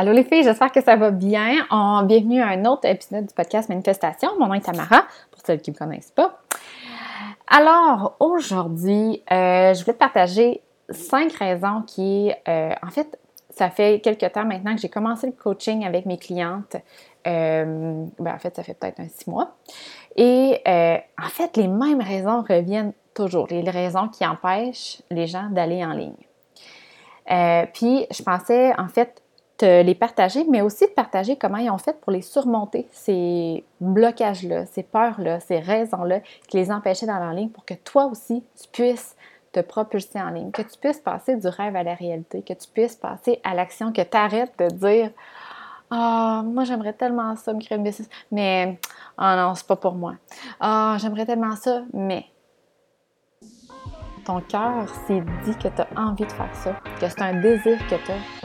Allô les filles, j'espère que ça va bien. Bienvenue à un autre épisode du podcast Manifestation. Mon nom est Tamara, pour celles qui ne me connaissent pas. Alors, aujourd'hui, euh, je voulais partager cinq raisons qui, euh, en fait, ça fait quelques temps maintenant que j'ai commencé le coaching avec mes clientes. Euh, ben, en fait, ça fait peut-être un six mois. Et en fait, les mêmes raisons reviennent toujours, les raisons qui empêchent les gens d'aller en ligne. puis, je pensais, en fait, les partager, mais aussi de partager comment ils ont fait pour les surmonter, ces blocages-là, ces peurs-là, ces raisons-là qui les empêchaient d'aller en ligne pour que toi aussi, tu puisses te propulser en ligne, que tu puisses passer du rêve à la réalité, que tu puisses passer à l'action, que tu arrêtes de dire Ah, moi j'aimerais tellement ça, me créer une business, mais oh non, c'est pas pour moi. Ah, j'aimerais tellement ça, mais ton cœur s'est dit que tu as envie de faire ça, que c'est un désir que tu as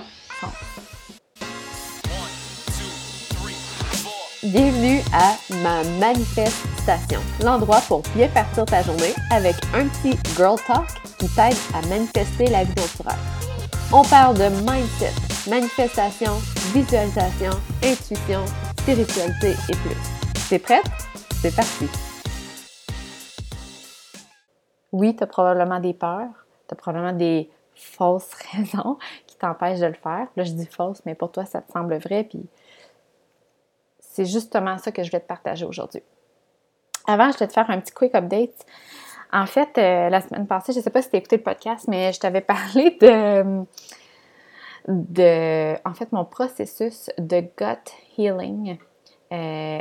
Bienvenue à ma manifestation, l'endroit pour bien partir ta journée avec un petit girl talk qui t'aide à manifester la vie dont On parle de mindset, manifestation, visualisation, intuition, spiritualité et plus. T'es prête? C'est parti! Oui, tu as probablement des peurs, tu as probablement des fausses raisons qui t'empêchent de le faire. Là, je dis fausses, mais pour toi, ça te semble vrai, puis c'est justement ça que je vais te partager aujourd'hui. Avant, je vais te faire un petit quick update. En fait, euh, la semaine passée, je ne sais pas si tu as écouté le podcast, mais je t'avais parlé de, de, en fait, mon processus de gut healing. Euh,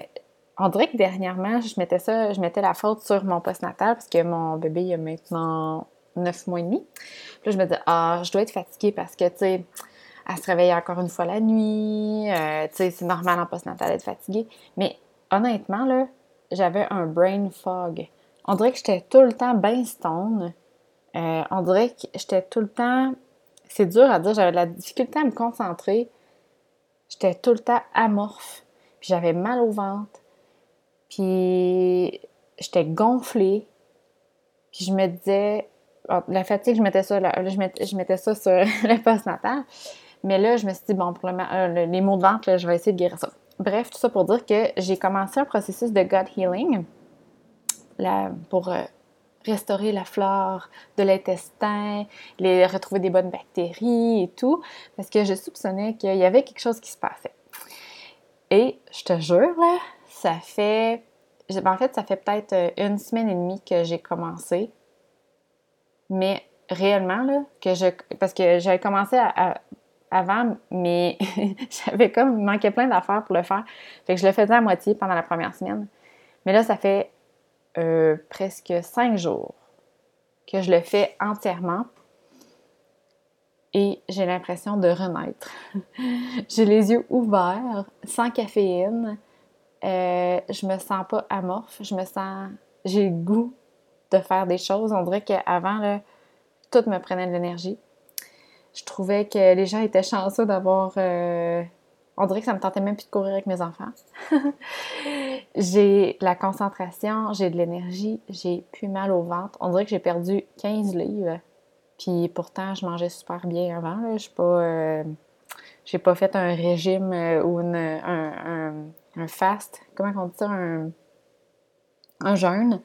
on dirait que dernièrement, je mettais ça, je mettais la faute sur mon postnatal parce que mon bébé il a maintenant neuf mois et demi. Puis là, je me disais, ah, je dois être fatiguée parce que, tu sais, elle se réveille encore une fois la nuit. Euh, tu sais, c'est normal en post-natal d'être fatiguée. Mais honnêtement, là, j'avais un brain fog. On dirait que j'étais tout le temps bien stone. Euh, on dirait que j'étais tout le temps. C'est dur à dire, j'avais de la difficulté à me concentrer. J'étais tout le temps amorphe. Puis j'avais mal au ventre. Puis j'étais gonflée. Puis je me disais, ah, la fatigue, je mettais ça, je, mettais, je mettais ça sur le post-natal. Mais là, je me suis dit, bon, pour euh, les mots de vente, je vais essayer de guérir ça. Bref, tout ça pour dire que j'ai commencé un processus de gut healing là, pour euh, restaurer la flore de l'intestin, retrouver des bonnes bactéries et tout, parce que je soupçonnais qu'il y avait quelque chose qui se passait. Et je te jure, là, ça fait. En fait, ça fait peut-être euh, une semaine et demie que j'ai commencé. Mais réellement, là, que je. Parce que j'avais commencé à avant, mais j'avais comme manqué plein d'affaires pour le faire. Fait que je le faisais à moitié pendant la première semaine. Mais là, ça fait euh, presque cinq jours que je le fais entièrement. Et j'ai l'impression de renaître. j'ai les yeux ouverts, sans caféine. Euh, je me sens pas amorphe. Je me sens. J'ai le goût de faire des choses. On dirait qu'avant, tout me prenait de l'énergie je trouvais que les gens étaient chanceux d'avoir. Euh, on dirait que ça me tentait même plus de courir avec mes enfants. j'ai la concentration, j'ai de l'énergie, j'ai plus mal au ventre. On dirait que j'ai perdu 15 livres. Puis pourtant, je mangeais super bien avant. Je pas. Euh, j'ai pas fait un régime ou un, un, fast. Comment on dit ça? Un, un jeûne.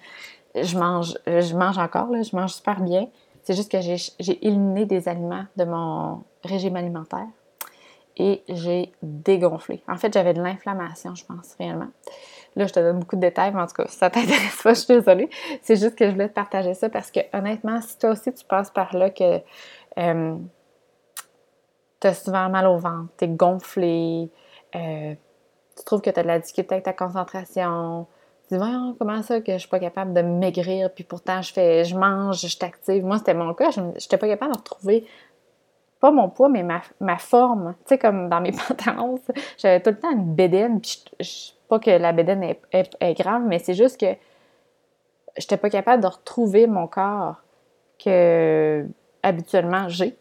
Je mange, je mange encore, là, je mange super bien. C'est juste que j'ai éliminé des aliments de mon régime alimentaire et j'ai dégonflé. En fait, j'avais de l'inflammation, je pense, réellement. Là, je te donne beaucoup de détails, mais en tout cas, si ça t'intéresse pas, je suis désolée. C'est juste que je voulais te partager ça parce que, honnêtement, si toi aussi tu passes par là, que euh, tu as souvent mal au ventre, tu es gonflé, euh, tu trouves que tu as de la difficulté avec ta concentration, dis, comment ça que je suis pas capable de maigrir, puis pourtant je fais, je mange, je t'active. Moi, c'était mon cas, je n'étais pas capable de retrouver, pas mon poids, mais ma, forme. Tu sais, comme dans mes pantalons, j'avais tout le temps une bédaine, puis pas que la bédaine est, grave, mais c'est juste que j'étais pas capable de retrouver mon corps que habituellement j'ai.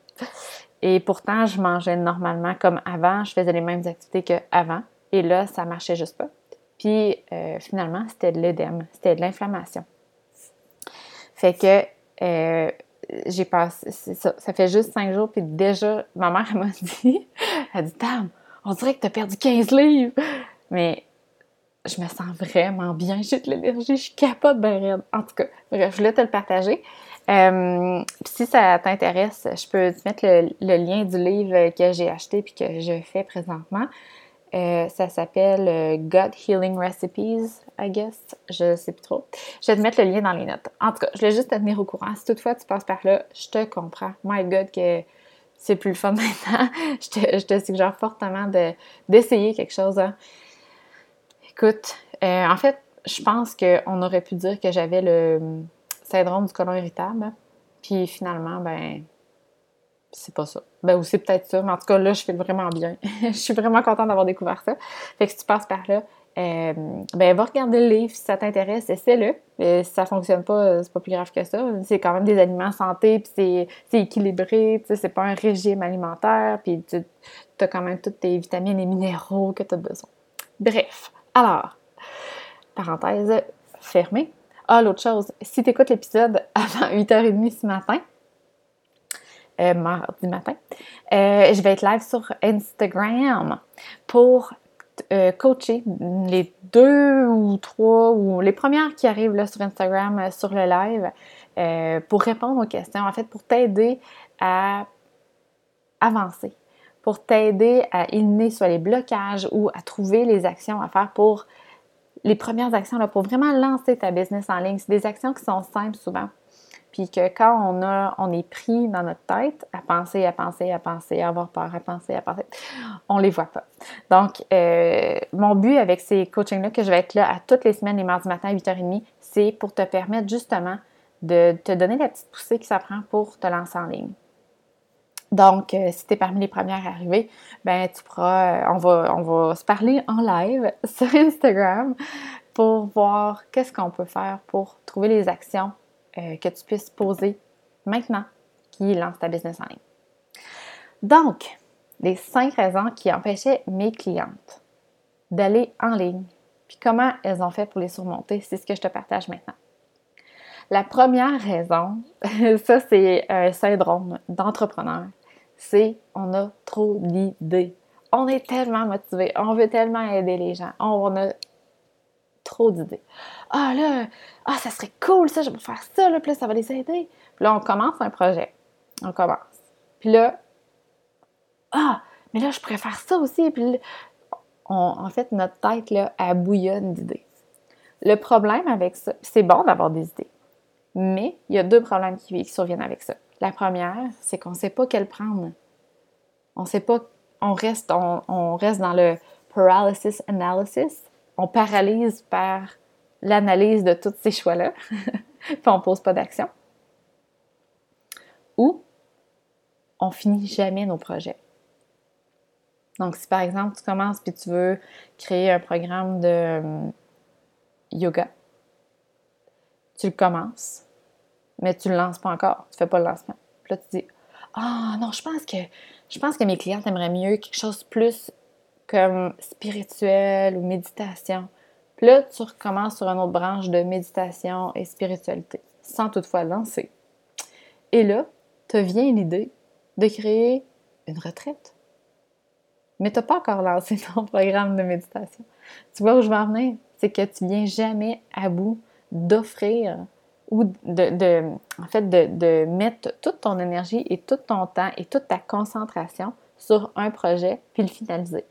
Et pourtant, je mangeais normalement comme avant, je faisais les mêmes activités qu'avant. Et là, ça marchait juste pas. Puis euh, finalement, c'était de l'édème, c'était de l'inflammation. Fait que euh, j'ai passé, ça, fait juste cinq jours, puis déjà, ma mère m'a dit, elle dit, Tam, on dirait que tu as perdu 15 livres. Mais je me sens vraiment bien, j'ai de l'énergie, je capote bien raide. En tout cas, bref, je voulais te le partager. Euh, si ça t'intéresse, je peux te mettre le, lien du livre que j'ai acheté puis que je fais présentement. Euh, ça s'appelle euh, Gut Healing Recipes, I guess. Je sais plus trop. Je vais te mettre le lien dans les notes. En tout cas, je voulais juste te tenir au courant. Si toutefois tu passes par là, je te comprends. My God, que c'est plus le fun maintenant. je, te, suggère fortement d'essayer quelque chose. Hein. Écoute, euh, en fait, je pense qu'on aurait pu dire que j'avais le syndrome du colon irritable. Puis finalement, ben, c'est pas ça. Ben, ou c'est peut-être ça, mais en tout cas, là, je fais vraiment bien. je suis vraiment contente d'avoir découvert ça. Fait que si tu passes par là, euh, ben, va regarder le livre si ça t'intéresse, essaie-le. Euh, si ça fonctionne pas, c'est pas plus grave que ça. C'est quand même des aliments santé, puis c'est équilibré, c'est pas un régime alimentaire, puis tu as quand même toutes tes vitamines et minéraux que tu as besoin. Bref, alors, parenthèse fermée. Ah, l'autre chose, si tu écoutes l'épisode avant 8h30 ce matin, euh, mardi matin, euh, je vais être live sur Instagram pour euh, coacher les deux ou trois ou les premières qui arrivent là, sur Instagram sur le live pour répondre aux questions, en fait, pour t'aider à avancer, pour t'aider à éliminer soit les blocages ou à trouver les actions à faire pour les premières actions là, pour vraiment lancer ta business en ligne. C'est des actions qui sont simples souvent. Puis que quand on, a, on est pris dans notre tête à penser, à penser, à penser, à avoir peur, à penser, à penser, on les voit pas. Donc, euh, mon but avec ces coachings-là, que je vais être là à toutes les semaines, les mardis matin à 8h30, c'est pour te permettre justement de te donner la petite poussée qui s'apprend pour te lancer en ligne. Donc, euh, si tu es parmi les premières arrivées, ben tu pourras, euh, on, va, on va se parler en live sur Instagram pour voir qu'est-ce qu'on peut faire pour trouver les actions euh, que tu puisses poser maintenant qui lance ta business en ligne. Donc, les cinq raisons qui empêchaient mes clientes d'aller en ligne, puis comment elles ont fait pour les surmonter, c'est ce que je te partage maintenant. La première raison, ça c'est un syndrome d'entrepreneur, c'est on a trop d'idées. On est tellement motivé, on veut tellement aider les gens, on a trop d'idées. Ah là, ah ça serait cool ça, je vais faire ça, là, puis ça va les aider. Puis là, on commence un projet. On commence. Puis là, ah, mais là, je préfère ça aussi. Puis en fait, notre tête, là, elle bouillonne d'idées. Le problème avec ça, c'est bon d'avoir des idées. Mais il y a deux problèmes qui, surviennent avec ça. La première, c'est qu'on ne sait pas quelle prendre. On sait pas, on reste, on, reste dans le paralysis analysis. On paralyse par l'analyse de tous ces choix-là, puis on ne pose pas d'action. Ou on finit jamais nos projets. Donc, si par exemple tu commences puis tu veux créer un programme de hum, yoga, tu le commences, mais tu le lances pas encore, tu fais pas le lancement. Puis là, tu dis Ah non, je pense que je pense que mes clients aimeraient mieux quelque chose plus comme spirituel ou méditation. Puis là, tu recommences sur une autre branche de méditation et spiritualité, sans toutefois lancer. Et là, te vient l'idée de créer une retraite. Mais tu n'as pas encore lancé ton programme de méditation. Tu vois où je veux en venir? C'est que tu viens jamais à bout d'offrir ou de, en fait, de, mettre toute ton énergie et tout ton temps et toute ta concentration sur un projet puis le finaliser.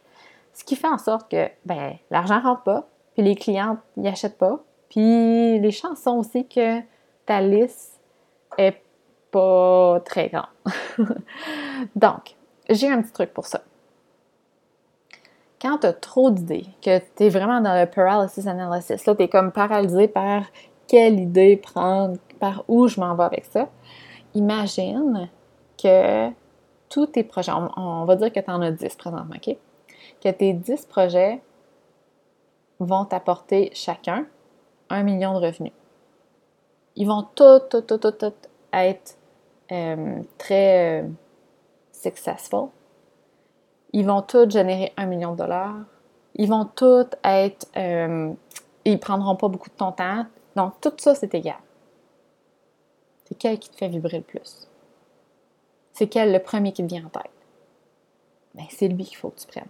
Ce qui fait en sorte que ben, l'argent rentre pas, puis les clients n'y achètent pas, puis les chances sont aussi que ta liste est pas très grande. Donc, j'ai un petit truc pour ça. Quand tu as trop d'idées, que tu es vraiment dans le paralysis analysis, là, tu es comme paralysé par quelle idée prendre, par où je m'en vais avec ça. Imagine que tous tes projets, on, va dire que tu en as 10 présentement, OK? Que tes 10 projets vont t'apporter chacun un million de revenus. Ils vont tous, être euh, très euh, successful. Ils vont tous générer un million de dollars. Ils vont tous être... Euh, ils prendront pas beaucoup de ton temps. Donc, tout ça, c'est égal. C'est quel qui te fait vibrer le plus? C'est quel le premier qui te vient en tête? Bien, c'est lui qu'il faut que tu prennes.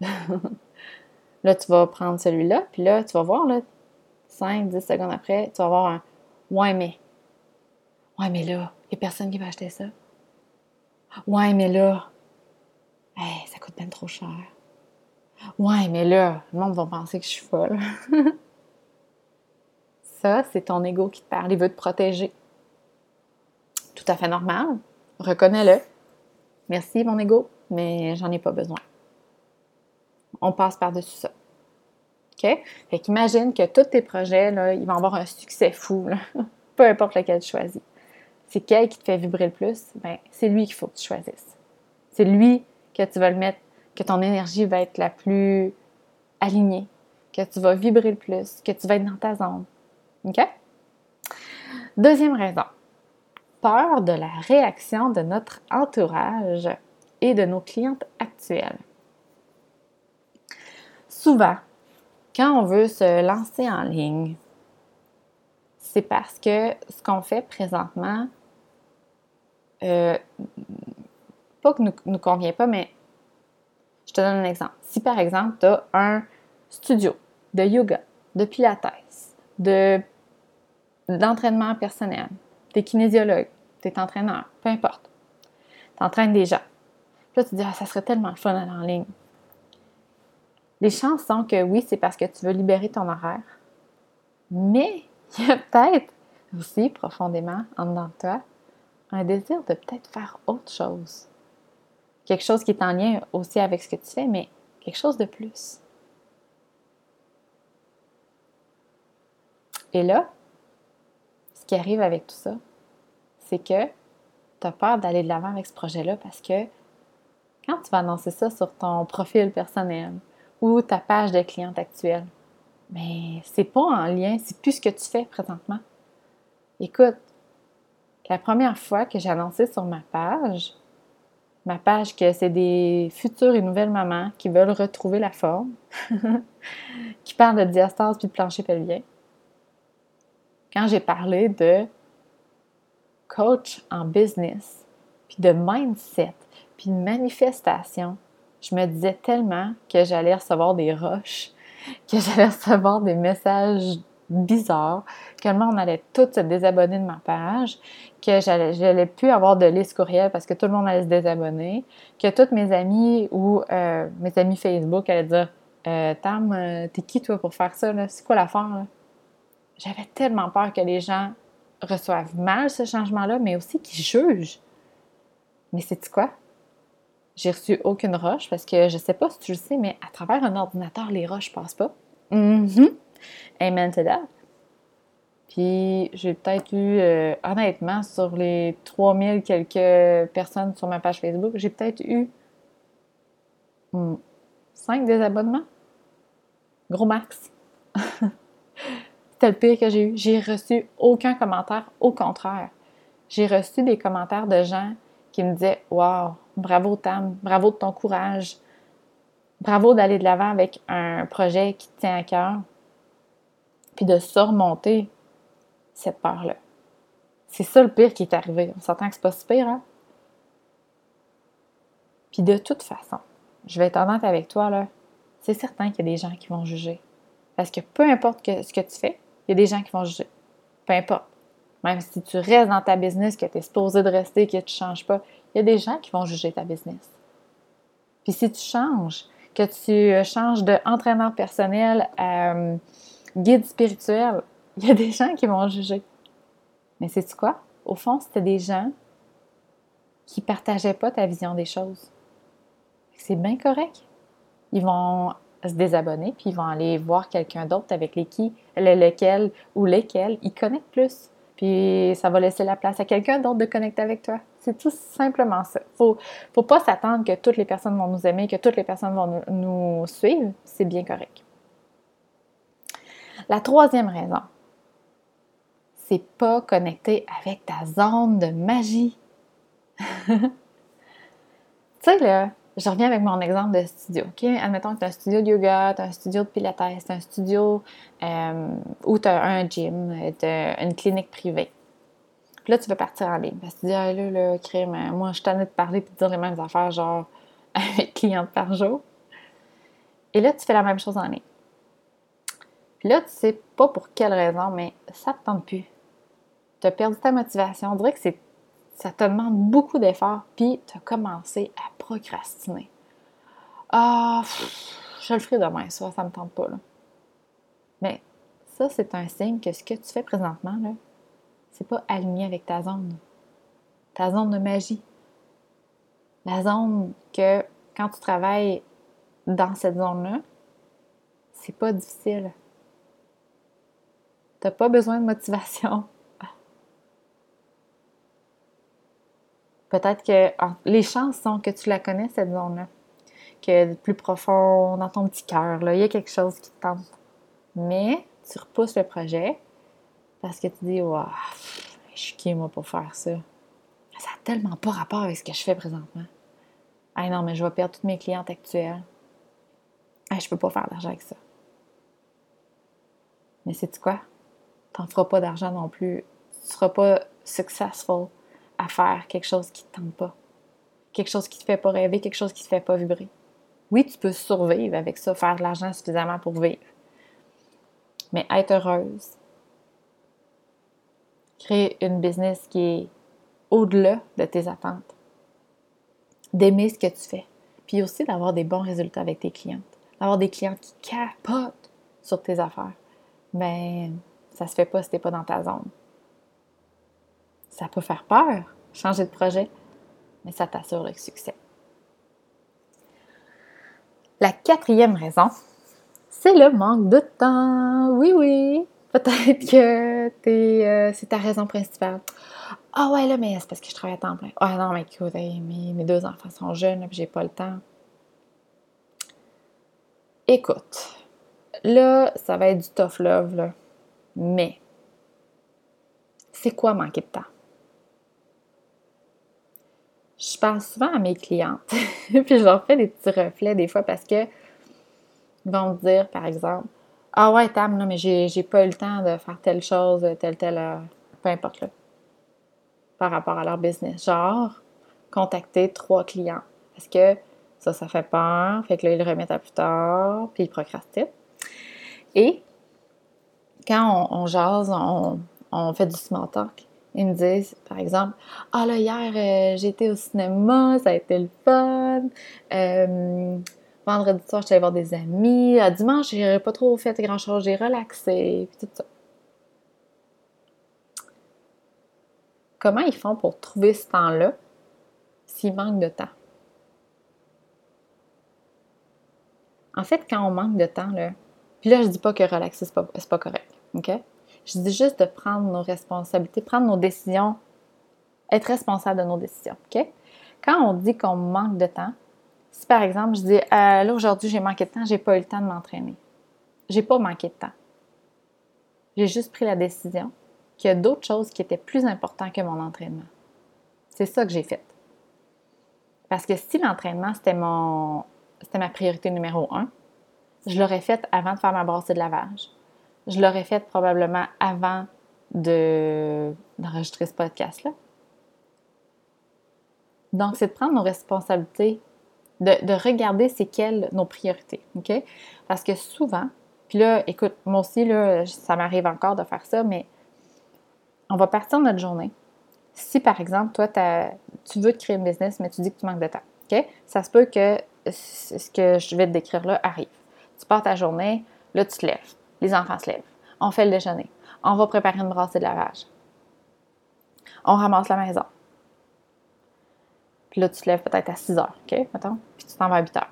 là, tu vas prendre celui-là, puis là, tu vas voir, là, 5, 10 secondes après, tu vas avoir un Ouais, mais. Ouais, mais là, il n'y a personne qui va acheter ça. Ouais, mais là. Hey, ça coûte bien trop cher. Ouais, mais là, le monde va penser que je suis folle. ça, c'est ton ego qui te parle. Il veut te protéger. Tout à fait normal. Reconnais-le. Merci, mon ego, mais j'en ai pas besoin. On passe par-dessus ça. OK? Fait qu'imagine que tous tes projets, là, ils vont avoir un succès fou, peu importe lequel tu choisis. C'est quel qui te fait vibrer le plus? Ben, c'est lui qu'il faut que tu choisisses. C'est lui que tu vas le mettre, que ton énergie va être la plus alignée, que tu vas vibrer le plus, que tu vas être dans ta zone. OK? Deuxième raison. Peur de la réaction de notre entourage et de nos clientes actuelles. Souvent, quand on veut se lancer en ligne, c'est parce que ce qu'on fait présentement, euh, pas que nous, nous convient pas, mais je te donne un exemple. Si par exemple, tu as un studio de yoga, de pilates, de, d'entraînement personnel, tu es kinésiologue, tu es entraîneur, peu importe, tu entraînes des gens. Là, tu te dis, ah, ça serait tellement fun d'aller en ligne. Les chances sont que oui, c'est parce que tu veux libérer ton horaire. Mais il y a peut-être aussi profondément en dedans de toi un désir de peut-être faire autre chose. Quelque chose qui est en lien aussi avec ce que tu fais, mais quelque chose de plus. Et là, ce qui arrive avec tout ça, c'est que tu as peur d'aller de l'avant avec ce projet-là parce que quand tu vas annoncer ça sur ton profil personnel, ou ta page de cliente actuelle. Mais c'est pas en lien, c'est plus ce que tu fais présentement. Écoute, la première fois que j'ai annoncé sur ma page, ma page que c'est des futures et nouvelles mamans qui veulent retrouver la forme, qui parlent de diastase puis de plancher pelvien. Quand j'ai parlé de coach en business, puis de mindset, puis de manifestation, je me disais tellement que j'allais recevoir des roches, que j'allais recevoir des messages bizarres, que le monde allait tout se désabonner de ma page, que j'allais plus avoir de liste courriel parce que tout le monde allait se désabonner, que toutes mes amis ou euh, mes amis Facebook allaient dire euh, Tam, euh, t'es qui toi pour faire ça? C'est quoi l'affaire? J'avais tellement peur que les gens reçoivent mal ce changement-là, mais aussi qu'ils jugent. Mais c'est quoi? J'ai reçu aucune roche parce que je sais pas si tu le sais, mais à travers un ordinateur, les roches passent pas. Mm-hmm. Amen to that. Puis j'ai peut-être eu, euh, honnêtement, sur les 3000 quelques personnes sur ma page Facebook, j'ai peut-être eu 5 désabonnements. Gros max. C'était le pire que j'ai eu. J'ai reçu aucun commentaire. Au contraire, j'ai reçu des commentaires de gens qui me disaient Waouh, Bravo Tam, bravo de ton courage. Bravo d'aller de l'avant avec un projet qui te tient à cœur. Puis de surmonter cette peur-là. C'est ça le pire qui est arrivé. On s'entend que c'est pas si pire, hein? Puis de toute façon, je vais être honnête avec toi, là, c'est certain qu'il y a des gens qui vont juger. Parce que peu importe ce que tu fais, il y a des gens qui vont juger. Peu importe. Même si tu restes dans ta business, que tu es supposé de rester, que tu ne changes pas, il y a des gens qui vont juger ta business. Puis si tu changes, que tu euh, changes d'entraîneur personnel à euh, guide spirituel, il y a des gens qui vont juger. Mais c'est quoi? Au fond, c'était des gens qui partageaient pas ta vision des choses. C'est bien correct. Ils vont se désabonner, puis ils vont aller voir quelqu'un d'autre avec les qui, lequel ou lesquels ils connectent plus. Puis ça va laisser la place à quelqu'un d'autre de connecter avec toi. C'est tout simplement ça. Ne faut pas s'attendre que toutes les personnes vont nous aimer, que toutes les personnes vont nous, suivre. C'est bien correct. La troisième raison, c'est pas connecter avec ta zone de magie. tu sais, là, je reviens avec mon exemple de studio. OK? Admettons que tu as un studio de yoga, tu as un studio de pilates, tu as un studio euh, où tu as un gym, tu as une clinique privée. Puis là, tu veux partir en ligne. Parce que tu dis, ah là, là, crime, moi, je t'en ai de parler et de dire les mêmes affaires, genre, avec clientes par jour. Et là, tu fais la même chose en ligne. Puis là, tu sais pas pour quelle raison, mais ça te tente plus. Tu as perdu ta motivation. On dirait que ça te demande beaucoup d'efforts, puis tu as commencé à procrastiner. Ah, je le ferai demain, ça, ça me tente pas. Mais ça, c'est un signe que ce que tu fais présentement, là, c'est pas aligné avec ta zone. Ta zone de magie. La zone que quand tu travailles dans cette zone-là, c'est pas difficile. T'as pas besoin de motivation. Peut-être que les chances sont que tu la connais, cette zone-là. Que plus profond dans ton petit cœur, il y a quelque chose qui te tente. Mais tu repousses le projet parce que tu dis, waouh, je suis qui moi pour faire ça? Ça n'a tellement pas rapport avec ce que je fais présentement. Ah non, mais je vais perdre toutes mes clientes actuelles. Ah, je peux pas faire d'argent avec ça. Mais c'est quoi? Tu n'en feras pas d'argent non plus. Tu seras pas successful à faire quelque chose qui ne te tente pas. Quelque chose qui ne te fait pas rêver, quelque chose qui ne te fait pas vibrer. Oui, tu peux survivre avec ça, faire de l'argent suffisamment pour vivre. Mais être heureuse, créer une business qui est au-delà de tes attentes, d'aimer ce que tu fais, puis aussi d'avoir des bons résultats avec tes clientes, d'avoir des clientes qui capotent sur tes affaires. Mais ça se fait pas si t'es pas dans ta zone. Ça peut faire peur, changer de projet, mais ça t'assure le succès. La quatrième raison, c'est le manque de temps. Oui, oui. Peut-être que euh, c'est ta raison principale. Ah ouais, là, mais c'est parce que je travaille à temps plein. Ah non, mais écoute, mes, deux enfants sont jeunes, j'ai pas le temps. Écoute, là, ça va être du tough love, là. Mais, c'est quoi manquer de temps? Je pense souvent à mes clientes, puis je leur fais des petits reflets des fois parce que ils vont me dire, par exemple, Ah ouais, Tam, là, mais j'ai pas eu le temps de faire telle chose, telle, telle, euh, peu importe là, par rapport à leur business. Genre, contacter trois clients. Parce que ça, ça fait peur, fait que là, ils le remettent à plus tard, puis ils procrastinent. Et quand on, jase, on, fait du small talk, ils me disent, par exemple, Ah là, hier, euh, été au cinéma, ça a été le fun. Euh, vendredi soir, j'étais allée voir des amis. À dimanche, j'ai pas trop fait grand-chose, j'ai relaxé, puis tout ça. Comment ils font pour trouver ce temps-là s'il manque de temps? En fait, quand on manque de temps, là, puis là, je dis pas que relaxer, c'est pas, pas correct. OK? Je dis juste de prendre nos responsabilités, prendre nos décisions, être responsable de nos décisions. Quand on dit qu'on manque de temps, si par exemple, je dis euh, là, aujourd'hui, j'ai manqué de temps, j'ai pas eu le temps de m'entraîner. J'ai pas manqué de temps. J'ai juste pris la décision qu'il y a d'autres choses qui étaient plus importantes que mon entraînement. C'est ça que j'ai fait. Parce que si l'entraînement, c'était mon c'était ma priorité numéro un, je l'aurais fait avant de faire ma brassée de lavage je l'aurais fait probablement avant de, d'enregistrer ce podcast-là. Donc, c'est de prendre nos responsabilités, de, regarder c'est quelles nos priorités, OK? Parce que souvent, puis là, écoute, moi aussi, là, ça m'arrive encore de faire ça, mais on va partir de notre journée. Si, par exemple, toi, tu veux te créer une business, mais tu dis que tu manques de temps, OK? Ça se peut que ce que je vais te décrire là arrive. Tu pars ta journée, là, tu te lèves les enfants se lèvent. On fait le déjeuner. On va préparer une brassée de lavage. On ramasse la maison. Puis là, tu te lèves peut-être à 6 heures, OK? Mettons. Puis tu t'en vas à 8 heures.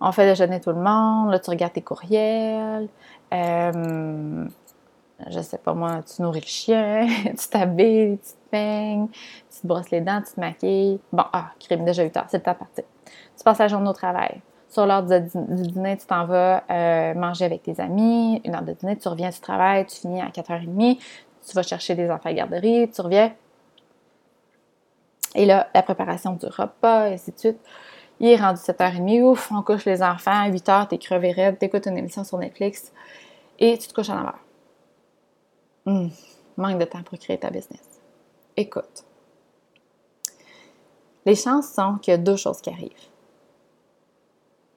On fait déjeuner tout le monde. Là, tu regardes tes courriels. Euh, je sais pas moi, tu nourris le chien, tu t'habilles, tu te peignes, tu te brosses les dents, tu te maquilles. Bon, ah, crime, déjà 8 heures, c'est le temps. Tu passes la journée au travail. Sur l'heure du, dîner, tu t'en vas euh, manger avec tes amis. Une heure de dîner, tu reviens du travail, tu finis à 4h30. Tu vas chercher des enfants à garderie, tu reviens. Et là, la préparation du repas, et ainsi de suite. Il est rendu 7h30, ouf, on couche les enfants, à 8h, t'es crevé raide, t'écoutes une émission sur Netflix et tu te couches à 9h. Hmm, manque de temps pour créer ta business. Écoute. Les chances sont qu'il y a deux choses qui arrivent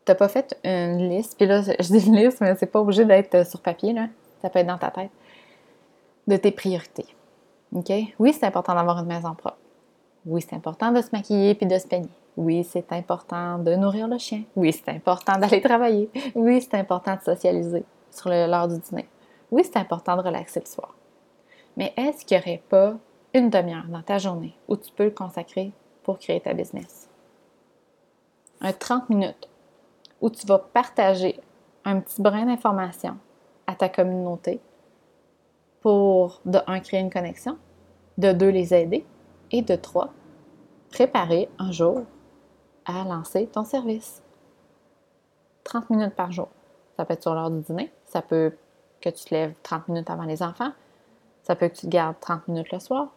n'as pas fait une liste, puis là, je dis une liste, mais c'est pas obligé d'être sur papier, là. Ça peut être dans ta tête, de tes priorités. OK? Oui, c'est important d'avoir une maison propre. Oui, c'est important de se maquiller puis de se peigner. Oui, c'est important de nourrir le chien. Oui, c'est important d'aller travailler. Oui, c'est important de socialiser sur l'heure du dîner. Oui, c'est important de relaxer le soir. Mais est-ce qu'il n'y aurait pas une demi-heure dans ta journée où tu peux le consacrer pour créer ta business? Un 30 minutes où tu vas partager un petit brin d'information à ta communauté pour, de un, créer une connexion, de deux, les aider, et de trois, préparer un jour à lancer ton service. 30 minutes par jour. Ça peut être sur l'heure du dîner, ça peut que tu te lèves 30 minutes avant les enfants, ça peut que tu te gardes 30 minutes le soir.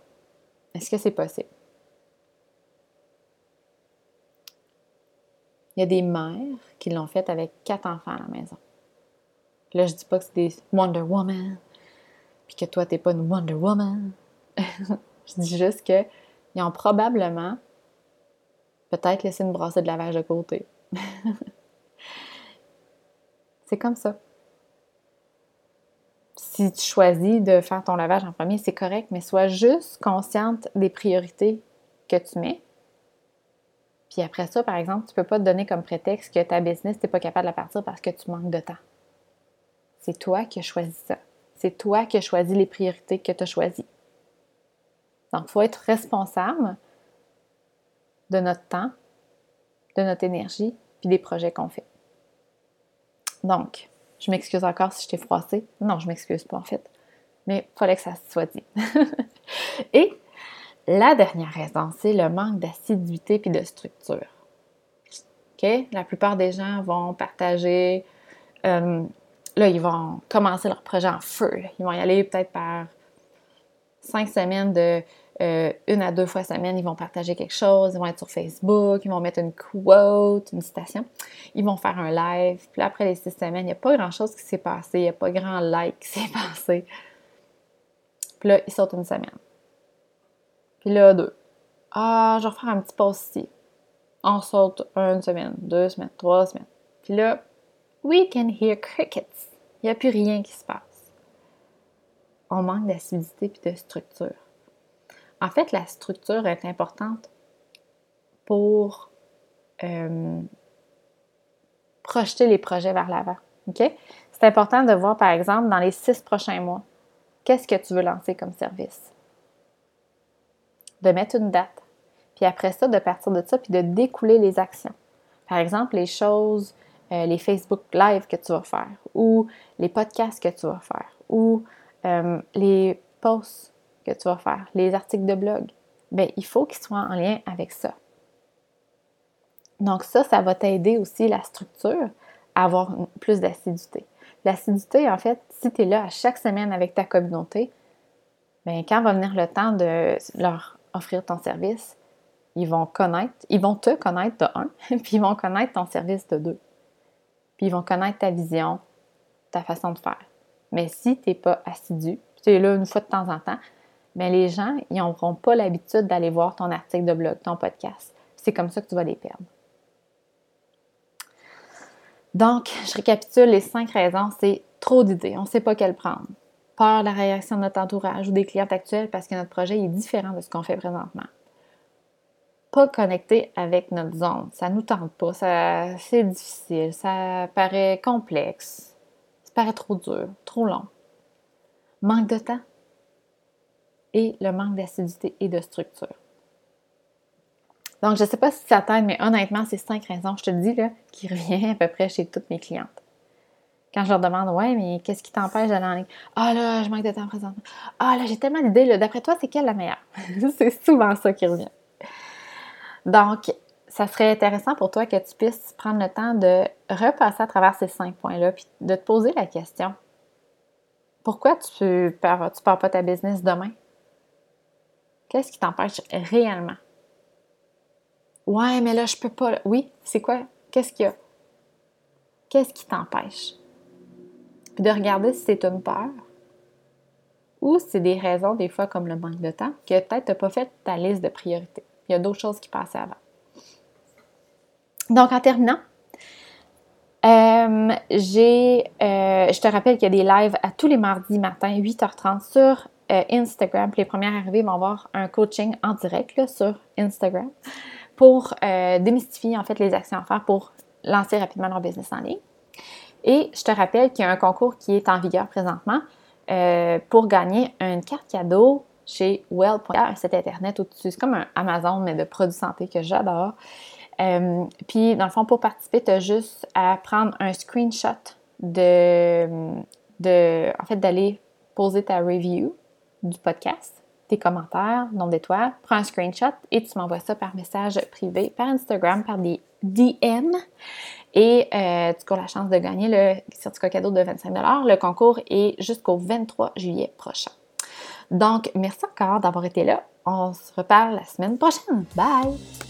Est-ce que c'est possible? Il y a des mères qui l'ont fait avec quatre enfants à la maison. Là, je dis pas que c'est des Wonder Woman, puis que toi, t'es pas une Wonder Woman. je dis juste qu'ils ont probablement peut-être laissé une brassée de lavage de côté. c'est comme ça. Si tu choisis de faire ton lavage en premier, c'est correct, mais sois juste consciente des priorités que tu mets puis après ça, par exemple, tu ne peux pas te donner comme prétexte que ta business, tu n'es pas capable de partir parce que tu manques de temps. C'est toi qui as choisi ça. C'est toi qui as choisi les priorités que tu as choisies. Donc, il faut être responsable de notre temps, de notre énergie, puis des projets qu'on fait. Donc, je m'excuse encore si je t'ai froissé. Non, je m'excuse pas en fait. Mais il fallait que ça soit dit. Et la dernière raison, c'est le manque d'assiduité puis de structure. La plupart des gens vont partager, euh, là, ils vont commencer leur projet en feu. Ils vont y aller peut-être par cinq semaines de euh, une à deux fois semaine, ils vont partager quelque chose, ils vont être sur Facebook, ils vont mettre une quote, une citation, ils vont faire un live. Puis après les six semaines, il n'y a pas grand-chose qui s'est passé, il n'y a pas grand like qui s'est passé. Puis là, ils sortent une semaine. Puis là, deux. Ah, je vais refaire un petit post ici. On saute une semaine, deux semaines, trois semaines. Puis là, we can hear crickets. Il n'y a plus rien qui se passe. On manque d'acidité puis de structure. En fait, la structure est importante pour euh, projeter les projets vers l'avant. OK? C'est important de voir, par exemple, dans les six prochains mois, qu'est-ce que tu veux lancer comme service? De mettre une date. Puis après ça, de partir de ça, puis de découler les actions. Par exemple, les choses, euh, les Facebook Live que tu vas faire, ou les podcasts que tu vas faire, ou euh, les posts que tu vas faire, les articles de blog. Bien, il faut qu'ils soient en lien avec ça. Donc ça, ça va t'aider aussi la structure à avoir plus d'assiduité. L'assiduité, en fait, si tu es là à chaque semaine avec ta communauté, bien, quand va venir le temps de leur offrir ton service, ils vont connaître, ils vont te connaître de un, puis ils vont connaître ton service de deux. Puis ils vont connaître ta vision, ta façon de faire. Mais si tu n'es pas assidu, tu es là une fois de temps en temps, mais les gens, ils n'auront pas l'habitude d'aller voir ton article de blog, ton podcast. C'est comme ça que tu vas les perdre. Donc, je récapitule les cinq raisons. C'est trop d'idées, on ne sait pas quelle prendre peur de la réaction de notre entourage ou des clients actuels parce que notre projet est différent de ce qu'on fait présentement. Pas connecté avec notre zone. Ça nous tente pas. Ça, c'est difficile. Ça paraît complexe. Ça paraît trop dur, trop long. Manque de temps. Et le manque d'acidité et de structure. Donc, je ne sais pas si ça t'aide, mais honnêtement, c'est cinq raisons, je te le dis, là, qui reviennent à peu près chez toutes mes clientes. Quand je leur demande, ouais, mais qu'est-ce qui t'empêche d'aller en ligne? Ah là, je manque de temps présentement. Ah là, j'ai tellement d'idées. D'après toi, c'est quelle la meilleure? c'est souvent ça qui revient. Donc, ça serait intéressant pour toi que tu puisses prendre le temps de repasser à travers ces cinq points-là, puis de te poser la question. Pourquoi tu ne pars, pars pas ta business demain? Qu'est-ce qui t'empêche réellement? Ouais, mais là, je peux pas. Oui, c'est quoi? Qu'est-ce qu'il y a? Qu'est-ce qui t'empêche? Puis de regarder si c'est une peur ou si c'est des raisons, des fois comme le manque de temps, que peut-être tu n'as pas fait ta liste de priorités. Il y a d'autres choses qui passaient avant. Donc, en terminant, j'ai, euh, je te rappelle qu'il y a des lives à tous les mardis matin, 8h30 sur euh, Instagram. les premières arrivées vont avoir un coaching en direct sur Instagram pour démystifier en fait les actions à faire pour lancer rapidement leur business en ligne. Et je te rappelle qu'il y a un concours qui est en vigueur présentement pour gagner une carte cadeau chez Well.ca, un site internet au-dessus. C'est comme un Amazon, mais de produits santé que j'adore. Euh, puis, dans le fond, pour participer, tu as juste à prendre un screenshot de, de en fait, d'aller poser ta review du podcast, tes commentaires, nom d'étoiles, prends un screenshot et tu m'envoies ça par message privé, par Instagram, par des DM. Et euh, tu cours la chance de gagner le certificat cadeau de 25 Le concours est jusqu'au 23 juillet prochain. Donc, merci encore d'avoir été là. On se reparle la semaine prochaine. Bye!